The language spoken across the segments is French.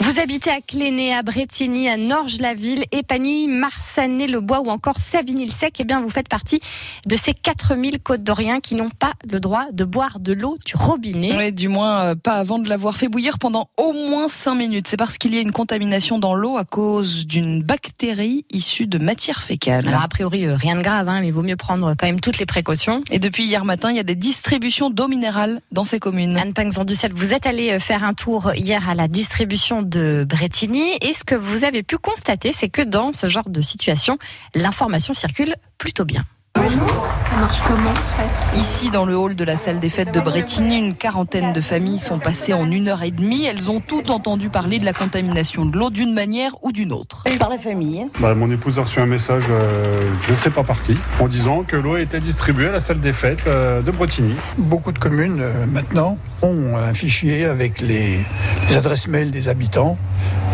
Vous habitez à Cléné, à Bretigny, à Norge-la-Ville, Épagny, Marsanet-le-Bois ou encore Savigny-le-Sec, eh bien, vous faites partie de ces 4000 côtes d'Oriens qui n'ont pas le droit de boire de l'eau du robinet. Oui, du moins, euh, pas avant de l'avoir fait bouillir pendant au moins 5 minutes. C'est parce qu'il y a une contamination dans l'eau à cause d'une bactérie issue de matière fécale. Alors, a priori, euh, rien de grave, hein, mais il vaut mieux prendre quand même toutes les précautions. Et depuis hier matin, il y a des distributions d'eau minérale dans ces communes. Anne Pangzan-Ducel, vous êtes allé euh, faire un tour hier à la distribution de Bretigny. Et ce que vous avez pu constater, c'est que dans ce genre de situation, l'information circule plutôt bien. Ça marche comment en fait Ici, dans le hall de la salle des fêtes de Bretigny, une quarantaine de familles sont passées en une heure et demie. Elles ont toutes entendu parler de la contamination de l'eau d'une manière ou d'une autre. Par la famille. Bah, mon épouse a reçu un message, euh, je ne sais pas par qui, en disant que l'eau était distribuée à la salle des fêtes euh, de Bretigny. Beaucoup de communes euh, maintenant ont un fichier avec les, les adresses mail des habitants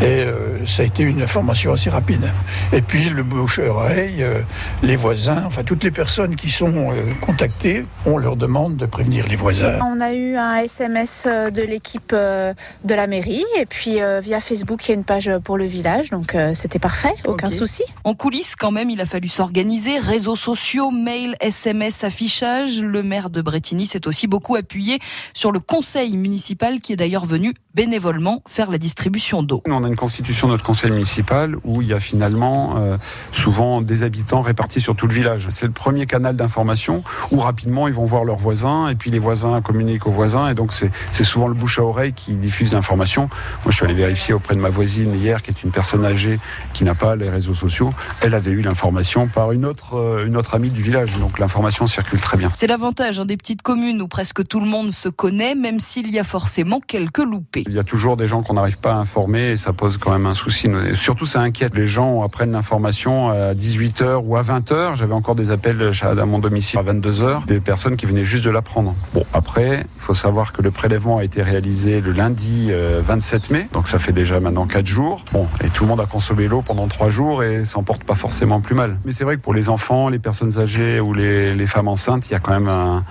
et euh, ça a été une information assez rapide. Et puis le bouche à oreille, euh, les voisins, enfin toutes les personnes qui sont euh, contactées, on leur demande de prévenir les voisins. On a eu un SMS euh, de l'équipe euh, de la mairie et puis euh, via Facebook il y a une page pour le village donc euh, c'était parfait, aucun souci. En coulisses, quand même, il a fallu s'organiser. Réseaux sociaux, mail, SMS, affichage. Le maire de Bretigny s'est aussi beaucoup appuyé sur le conseil municipal qui est d'ailleurs venu bénévolement faire la distribution d'eau. On a une constitution de notre conseil municipal où il y a finalement euh, souvent des habitants répartis sur tout le village. C'est le premier canal d'information où rapidement ils vont voir leurs voisins et puis les voisins communiquent aux voisins et donc c'est souvent le bouche à oreille qui diffuse l'information. Moi je suis allé vérifier auprès de ma voisine hier qui est une personne âgée qui n'a pas les réseaux sociaux. Elle avait eu l'information par une autre, euh, une autre amie du village donc l'information circule très bien. C'est l'avantage hein, des petites communes où presque tout le monde se connaît, même s'il y a forcément quelques loupés. Il y a toujours des gens qu'on n'arrive pas à informer et ça pose quand même un souci. Surtout, ça inquiète. Les gens apprennent l'information à 18h ou à 20h. J'avais encore des appels à mon domicile à 22h, des personnes qui venaient juste de l'apprendre. Bon, après, il faut savoir que le prélèvement a été réalisé le lundi euh, 27 mai, donc ça fait déjà maintenant 4 jours. Bon, et tout le monde a consommé l'eau pendant 3 jours et s'en porte pas forcément plus mal. Mais c'est vrai que pour les enfants, les personnes âgées ou les, femmes enceintes, il y a quand même un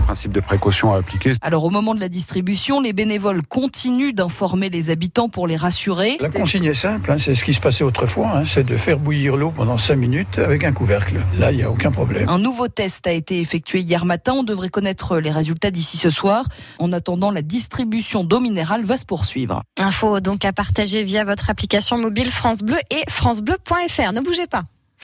principe de précaution à appliquer. Alors au moment de la distribution, les bénévoles continuent d'informer les habitants pour les rassurer. La consigne est simple, hein, c'est ce qui se passait autrefois, hein, c'est de faire bouillir l'eau pendant 5 minutes avec un couvercle. Là, il n'y a aucun problème. Un nouveau test a été effectué hier matin. On devrait connaître les résultats d'ici ce soir. En attendant, la distribution d'eau minérale va se poursuivre. Info donc à partager via votre application mobile France Bleu et francebleu.fr. Ne bougez pas.